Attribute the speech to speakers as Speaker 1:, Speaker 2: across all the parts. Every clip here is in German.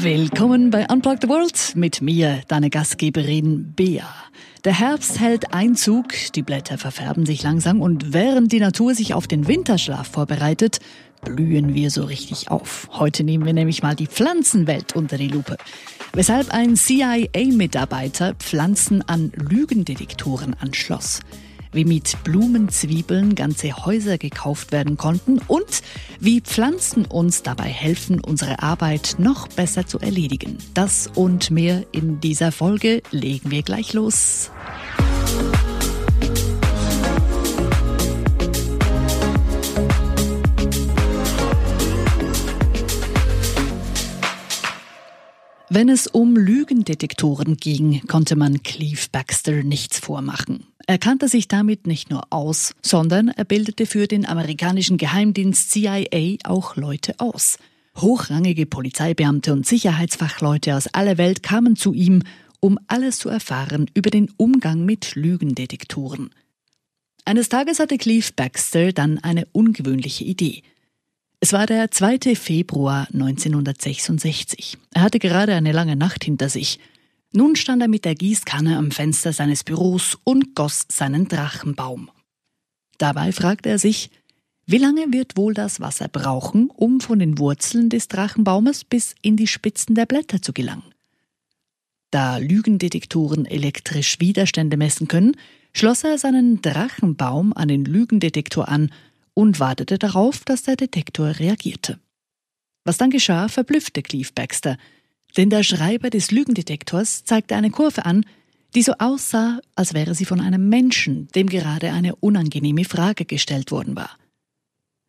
Speaker 1: Willkommen bei Unplug the World mit mir, deine Gastgeberin Bea. Der Herbst hält Einzug, die Blätter verfärben sich langsam und während die Natur sich auf den Winterschlaf vorbereitet, blühen wir so richtig auf. Heute nehmen wir nämlich mal die Pflanzenwelt unter die Lupe. Weshalb ein CIA-Mitarbeiter Pflanzen an Lügendetektoren anschloss wie mit Blumenzwiebeln ganze Häuser gekauft werden konnten und wie Pflanzen uns dabei helfen, unsere Arbeit noch besser zu erledigen. Das und mehr in dieser Folge legen wir gleich los. Wenn es um Lügendetektoren ging, konnte man Cleve Baxter nichts vormachen. Er kannte sich damit nicht nur aus, sondern er bildete für den amerikanischen Geheimdienst CIA auch Leute aus. Hochrangige Polizeibeamte und Sicherheitsfachleute aus aller Welt kamen zu ihm, um alles zu erfahren über den Umgang mit Lügendetektoren. Eines Tages hatte Cleve Baxter dann eine ungewöhnliche Idee. Es war der 2. Februar 1966. Er hatte gerade eine lange Nacht hinter sich. Nun stand er mit der Gießkanne am Fenster seines Büros und goss seinen Drachenbaum. Dabei fragte er sich, wie lange wird wohl das Wasser brauchen, um von den Wurzeln des Drachenbaumes bis in die Spitzen der Blätter zu gelangen? Da Lügendetektoren elektrisch Widerstände messen können, schloss er seinen Drachenbaum an den Lügendetektor an und wartete darauf, dass der Detektor reagierte. Was dann geschah, verblüffte Cleve Baxter – denn der Schreiber des Lügendetektors zeigte eine Kurve an, die so aussah, als wäre sie von einem Menschen, dem gerade eine unangenehme Frage gestellt worden war.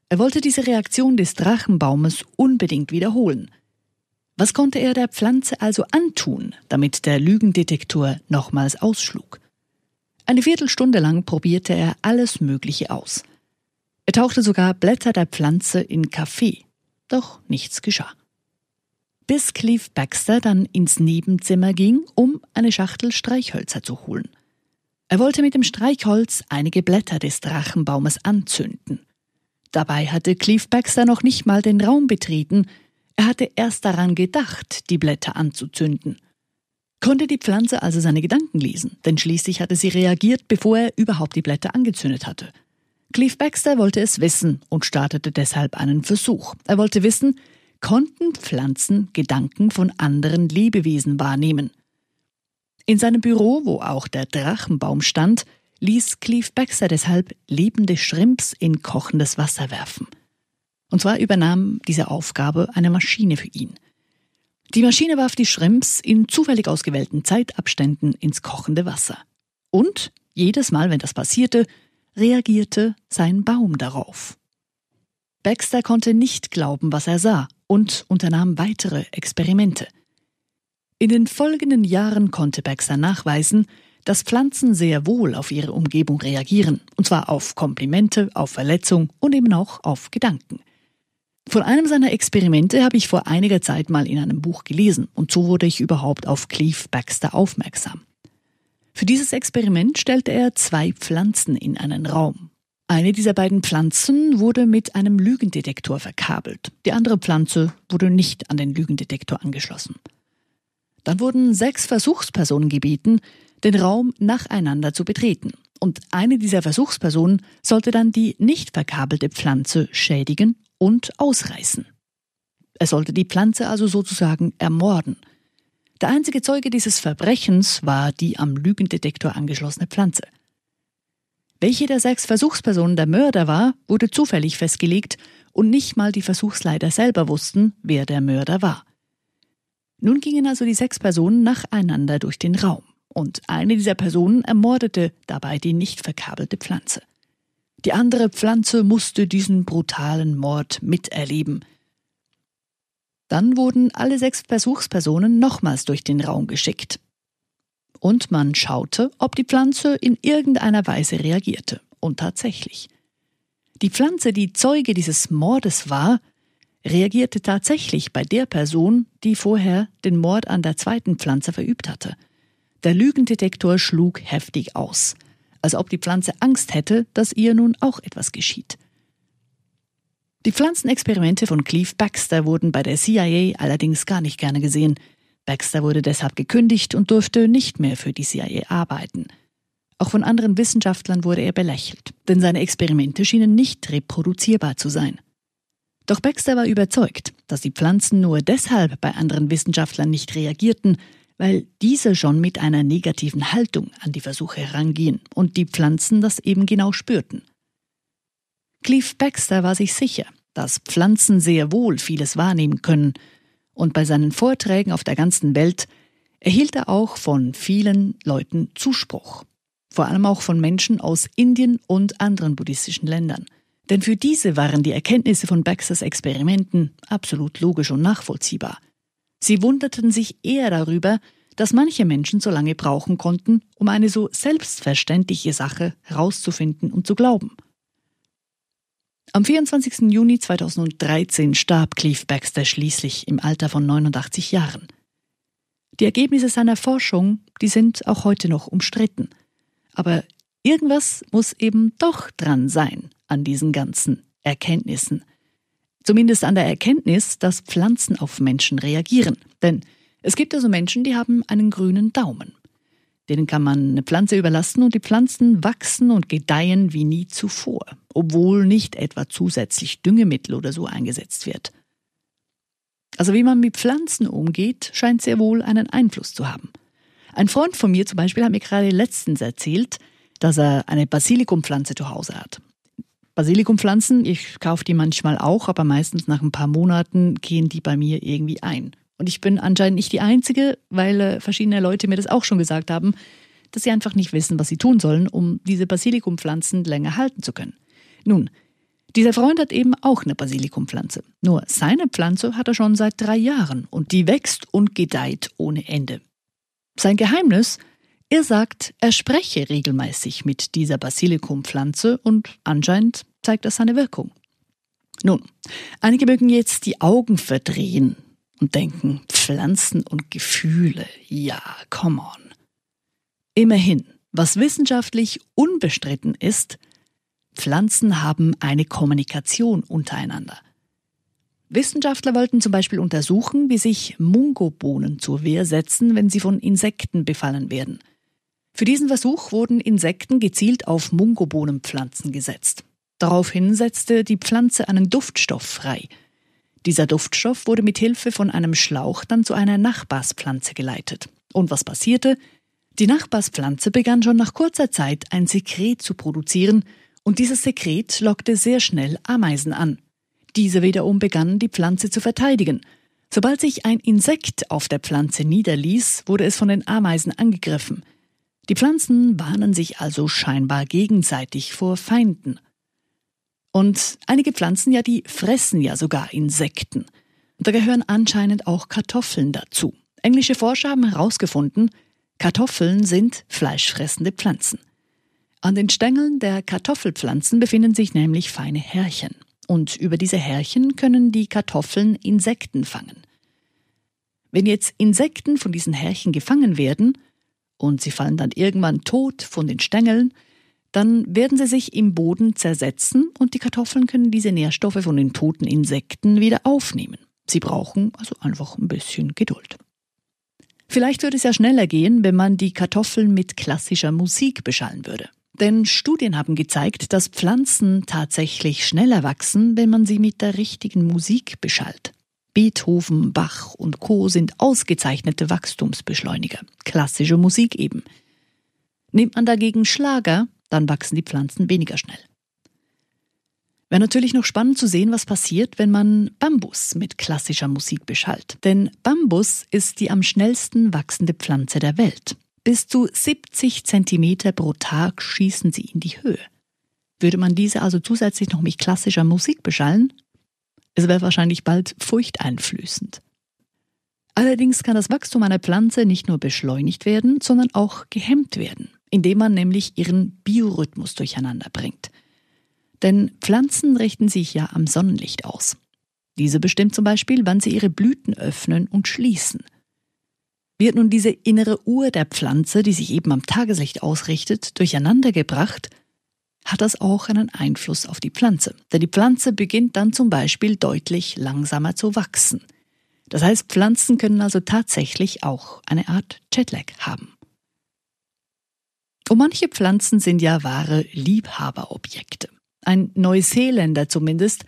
Speaker 1: Er wollte diese Reaktion des Drachenbaumes unbedingt wiederholen. Was konnte er der Pflanze also antun, damit der Lügendetektor nochmals ausschlug? Eine Viertelstunde lang probierte er alles Mögliche aus. Er tauchte sogar Blätter der Pflanze in Kaffee, doch nichts geschah bis Cleve Baxter dann ins Nebenzimmer ging, um eine Schachtel Streichhölzer zu holen. Er wollte mit dem Streichholz einige Blätter des Drachenbaumes anzünden. Dabei hatte Cleve Baxter noch nicht mal den Raum betreten, er hatte erst daran gedacht, die Blätter anzuzünden. Konnte die Pflanze also seine Gedanken lesen, denn schließlich hatte sie reagiert, bevor er überhaupt die Blätter angezündet hatte. Cleve Baxter wollte es wissen und startete deshalb einen Versuch. Er wollte wissen, konnten Pflanzen Gedanken von anderen Lebewesen wahrnehmen. In seinem Büro, wo auch der Drachenbaum stand, ließ Cleve Baxter deshalb lebende Shrimps in kochendes Wasser werfen. Und zwar übernahm diese Aufgabe eine Maschine für ihn. Die Maschine warf die Shrimps in zufällig ausgewählten Zeitabständen ins kochende Wasser. Und jedes Mal, wenn das passierte, reagierte sein Baum darauf. Baxter konnte nicht glauben, was er sah und unternahm weitere Experimente. In den folgenden Jahren konnte Baxter nachweisen, dass Pflanzen sehr wohl auf ihre Umgebung reagieren, und zwar auf Komplimente, auf Verletzung und eben auch auf Gedanken. Von einem seiner Experimente habe ich vor einiger Zeit mal in einem Buch gelesen, und so wurde ich überhaupt auf Cleve Baxter aufmerksam. Für dieses Experiment stellte er zwei Pflanzen in einen Raum. Eine dieser beiden Pflanzen wurde mit einem Lügendetektor verkabelt. Die andere Pflanze wurde nicht an den Lügendetektor angeschlossen. Dann wurden sechs Versuchspersonen gebeten, den Raum nacheinander zu betreten. Und eine dieser Versuchspersonen sollte dann die nicht verkabelte Pflanze schädigen und ausreißen. Er sollte die Pflanze also sozusagen ermorden. Der einzige Zeuge dieses Verbrechens war die am Lügendetektor angeschlossene Pflanze. Welche der sechs Versuchspersonen der Mörder war, wurde zufällig festgelegt und nicht mal die Versuchsleiter selber wussten, wer der Mörder war. Nun gingen also die sechs Personen nacheinander durch den Raum und eine dieser Personen ermordete dabei die nicht verkabelte Pflanze. Die andere Pflanze musste diesen brutalen Mord miterleben. Dann wurden alle sechs Versuchspersonen nochmals durch den Raum geschickt und man schaute, ob die Pflanze in irgendeiner Weise reagierte. Und tatsächlich. Die Pflanze, die Zeuge dieses Mordes war, reagierte tatsächlich bei der Person, die vorher den Mord an der zweiten Pflanze verübt hatte. Der Lügendetektor schlug heftig aus, als ob die Pflanze Angst hätte, dass ihr nun auch etwas geschieht. Die Pflanzenexperimente von Cleve Baxter wurden bei der CIA allerdings gar nicht gerne gesehen. Baxter wurde deshalb gekündigt und durfte nicht mehr für die CIA arbeiten. Auch von anderen Wissenschaftlern wurde er belächelt, denn seine Experimente schienen nicht reproduzierbar zu sein. Doch Baxter war überzeugt, dass die Pflanzen nur deshalb bei anderen Wissenschaftlern nicht reagierten, weil diese schon mit einer negativen Haltung an die Versuche herangehen und die Pflanzen das eben genau spürten. Cleve Baxter war sich sicher, dass Pflanzen sehr wohl vieles wahrnehmen können, und bei seinen Vorträgen auf der ganzen Welt erhielt er auch von vielen Leuten Zuspruch, vor allem auch von Menschen aus Indien und anderen buddhistischen Ländern. Denn für diese waren die Erkenntnisse von Baxters Experimenten absolut logisch und nachvollziehbar. Sie wunderten sich eher darüber, dass manche Menschen so lange brauchen konnten, um eine so selbstverständliche Sache herauszufinden und zu glauben. Am 24. Juni 2013 starb Cleve Baxter schließlich im Alter von 89 Jahren. Die Ergebnisse seiner Forschung, die sind auch heute noch umstritten. Aber irgendwas muss eben doch dran sein an diesen ganzen Erkenntnissen. Zumindest an der Erkenntnis, dass Pflanzen auf Menschen reagieren. Denn es gibt also Menschen, die haben einen grünen Daumen. Denen kann man eine Pflanze überlassen und die Pflanzen wachsen und gedeihen wie nie zuvor, obwohl nicht etwa zusätzlich Düngemittel oder so eingesetzt wird. Also wie man mit Pflanzen umgeht, scheint sehr wohl einen Einfluss zu haben. Ein Freund von mir zum Beispiel hat mir gerade letztens erzählt, dass er eine Basilikumpflanze zu Hause hat. Basilikumpflanzen, ich kaufe die manchmal auch, aber meistens nach ein paar Monaten gehen die bei mir irgendwie ein. Und ich bin anscheinend nicht die Einzige, weil äh, verschiedene Leute mir das auch schon gesagt haben, dass sie einfach nicht wissen, was sie tun sollen, um diese Basilikumpflanzen länger halten zu können. Nun, dieser Freund hat eben auch eine Basilikumpflanze. Nur seine Pflanze hat er schon seit drei Jahren und die wächst und gedeiht ohne Ende. Sein Geheimnis? Er sagt, er spreche regelmäßig mit dieser Basilikumpflanze und anscheinend zeigt das seine Wirkung. Nun, einige mögen jetzt die Augen verdrehen, und denken, Pflanzen und Gefühle, ja, come on. Immerhin, was wissenschaftlich unbestritten ist, Pflanzen haben eine Kommunikation untereinander. Wissenschaftler wollten zum Beispiel untersuchen, wie sich Mungobohnen zur Wehr setzen, wenn sie von Insekten befallen werden. Für diesen Versuch wurden Insekten gezielt auf Mungobohnenpflanzen gesetzt. Daraufhin setzte die Pflanze einen Duftstoff frei – dieser Duftstoff wurde mit Hilfe von einem Schlauch dann zu einer Nachbarspflanze geleitet. Und was passierte? Die Nachbarspflanze begann schon nach kurzer Zeit ein Sekret zu produzieren, und dieses Sekret lockte sehr schnell Ameisen an. Diese wiederum begannen die Pflanze zu verteidigen. Sobald sich ein Insekt auf der Pflanze niederließ, wurde es von den Ameisen angegriffen. Die Pflanzen warnen sich also scheinbar gegenseitig vor Feinden. Und einige Pflanzen, ja, die fressen ja sogar Insekten. Da gehören anscheinend auch Kartoffeln dazu. Englische Forscher haben herausgefunden, Kartoffeln sind fleischfressende Pflanzen. An den Stängeln der Kartoffelpflanzen befinden sich nämlich feine Härchen. Und über diese Härchen können die Kartoffeln Insekten fangen. Wenn jetzt Insekten von diesen Härchen gefangen werden und sie fallen dann irgendwann tot von den Stängeln, dann werden sie sich im Boden zersetzen und die Kartoffeln können diese Nährstoffe von den toten Insekten wieder aufnehmen. Sie brauchen also einfach ein bisschen Geduld. Vielleicht würde es ja schneller gehen, wenn man die Kartoffeln mit klassischer Musik beschallen würde. Denn Studien haben gezeigt, dass Pflanzen tatsächlich schneller wachsen, wenn man sie mit der richtigen Musik beschallt. Beethoven, Bach und Co. sind ausgezeichnete Wachstumsbeschleuniger. Klassische Musik eben. Nimmt man dagegen Schlager, dann wachsen die Pflanzen weniger schnell. Wäre natürlich noch spannend zu sehen, was passiert, wenn man Bambus mit klassischer Musik beschallt. Denn Bambus ist die am schnellsten wachsende Pflanze der Welt. Bis zu 70 Zentimeter pro Tag schießen sie in die Höhe. Würde man diese also zusätzlich noch mit klassischer Musik beschallen? Es wäre wahrscheinlich bald furchteinflößend. Allerdings kann das Wachstum einer Pflanze nicht nur beschleunigt werden, sondern auch gehemmt werden indem man nämlich ihren Biorhythmus durcheinander bringt. Denn Pflanzen richten sich ja am Sonnenlicht aus. Diese bestimmt zum Beispiel, wann sie ihre Blüten öffnen und schließen. Wird nun diese innere Uhr der Pflanze, die sich eben am Tageslicht ausrichtet, durcheinander gebracht, hat das auch einen Einfluss auf die Pflanze. Denn die Pflanze beginnt dann zum Beispiel deutlich langsamer zu wachsen. Das heißt, Pflanzen können also tatsächlich auch eine Art Jetlag haben. Und manche Pflanzen sind ja wahre Liebhaberobjekte. Ein Neuseeländer zumindest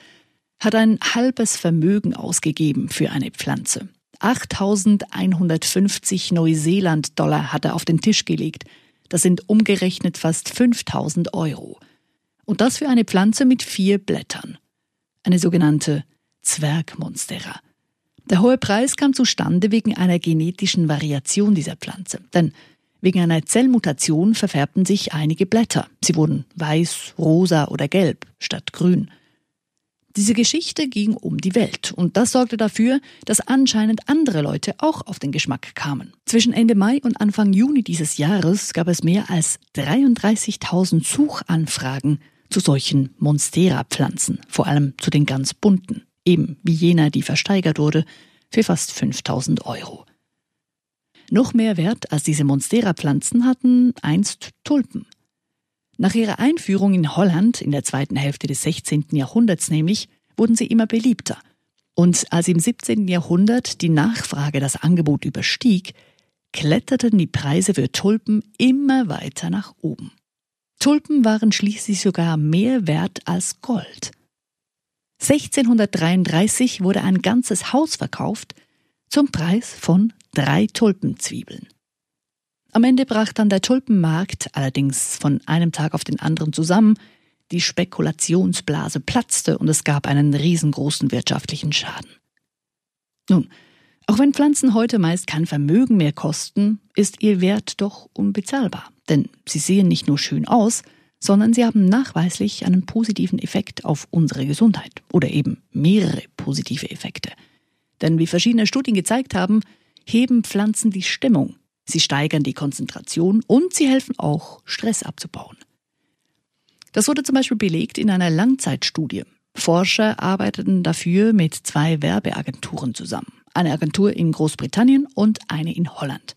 Speaker 1: hat ein halbes Vermögen ausgegeben für eine Pflanze. 8150 Neuseeland-Dollar hat er auf den Tisch gelegt. Das sind umgerechnet fast 5000 Euro. Und das für eine Pflanze mit vier Blättern. Eine sogenannte Zwergmonstera. Der hohe Preis kam zustande wegen einer genetischen Variation dieser Pflanze. Denn wegen einer Zellmutation verfärbten sich einige Blätter. Sie wurden weiß, rosa oder gelb statt grün. Diese Geschichte ging um die Welt und das sorgte dafür, dass anscheinend andere Leute auch auf den Geschmack kamen. Zwischen Ende Mai und Anfang Juni dieses Jahres gab es mehr als 33.000 Suchanfragen zu solchen Monstera-Pflanzen, vor allem zu den ganz bunten, eben wie jener, die versteigert wurde, für fast 5000 Euro. Noch mehr Wert als diese Monstera-Pflanzen hatten einst Tulpen. Nach ihrer Einführung in Holland in der zweiten Hälfte des 16. Jahrhunderts nämlich wurden sie immer beliebter. Und als im 17. Jahrhundert die Nachfrage das Angebot überstieg, kletterten die Preise für Tulpen immer weiter nach oben. Tulpen waren schließlich sogar mehr wert als Gold. 1633 wurde ein ganzes Haus verkauft zum Preis von drei Tulpenzwiebeln. Am Ende brach dann der Tulpenmarkt allerdings von einem Tag auf den anderen zusammen, die Spekulationsblase platzte und es gab einen riesengroßen wirtschaftlichen Schaden. Nun, auch wenn Pflanzen heute meist kein Vermögen mehr kosten, ist ihr Wert doch unbezahlbar. Denn sie sehen nicht nur schön aus, sondern sie haben nachweislich einen positiven Effekt auf unsere Gesundheit oder eben mehrere positive Effekte. Denn wie verschiedene Studien gezeigt haben, heben Pflanzen die Stimmung, Sie steigern die Konzentration und sie helfen auch, Stress abzubauen. Das wurde zum Beispiel belegt in einer Langzeitstudie. Forscher arbeiteten dafür mit zwei Werbeagenturen zusammen. Eine Agentur in Großbritannien und eine in Holland.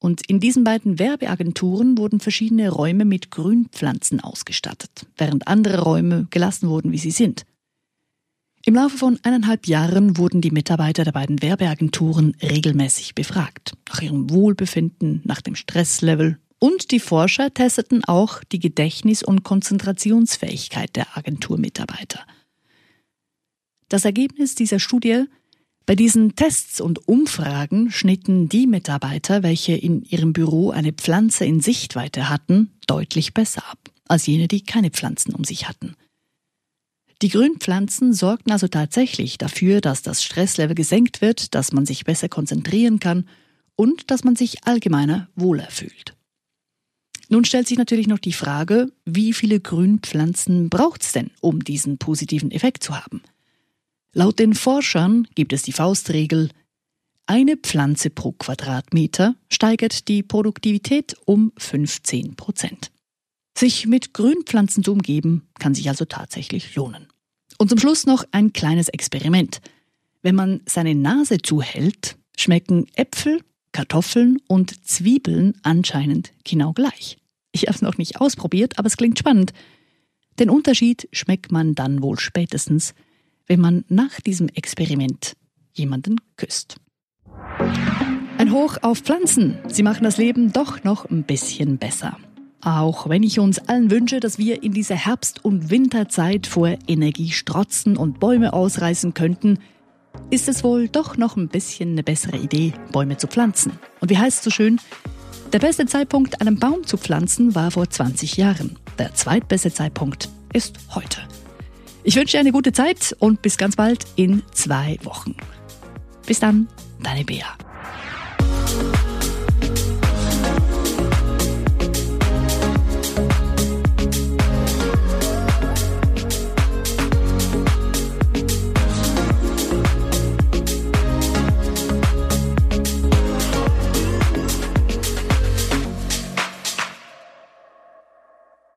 Speaker 1: Und in diesen beiden Werbeagenturen wurden verschiedene Räume mit Grünpflanzen ausgestattet, während andere Räume gelassen wurden, wie sie sind. Im Laufe von eineinhalb Jahren wurden die Mitarbeiter der beiden Werbeagenturen regelmäßig befragt. Nach ihrem Wohlbefinden, nach dem Stresslevel. Und die Forscher testeten auch die Gedächtnis- und Konzentrationsfähigkeit der Agenturmitarbeiter. Das Ergebnis dieser Studie bei diesen Tests und Umfragen schnitten die Mitarbeiter, welche in ihrem Büro eine Pflanze in Sichtweite hatten, deutlich besser ab als jene, die keine Pflanzen um sich hatten. Die Grünpflanzen sorgten also tatsächlich dafür, dass das Stresslevel gesenkt wird, dass man sich besser konzentrieren kann und dass man sich allgemeiner wohler fühlt. Nun stellt sich natürlich noch die Frage, wie viele Grünpflanzen braucht es denn, um diesen positiven Effekt zu haben? Laut den Forschern gibt es die Faustregel, eine Pflanze pro Quadratmeter steigert die Produktivität um 15 Prozent. Sich mit Grünpflanzen zu umgeben, kann sich also tatsächlich lohnen. Und zum Schluss noch ein kleines Experiment. Wenn man seine Nase zuhält, schmecken Äpfel, Kartoffeln und Zwiebeln anscheinend genau gleich. Ich habe es noch nicht ausprobiert, aber es klingt spannend. Den Unterschied schmeckt man dann wohl spätestens, wenn man nach diesem Experiment jemanden küsst. Ein Hoch auf Pflanzen. Sie machen das Leben doch noch ein bisschen besser. Auch wenn ich uns allen wünsche, dass wir in dieser Herbst- und Winterzeit vor Energie strotzen und Bäume ausreißen könnten, ist es wohl doch noch ein bisschen eine bessere Idee, Bäume zu pflanzen. Und wie heißt es so schön? Der beste Zeitpunkt, einen Baum zu pflanzen, war vor 20 Jahren. Der zweitbeste Zeitpunkt ist heute. Ich wünsche dir eine gute Zeit und bis ganz bald in zwei Wochen. Bis dann, deine Bea.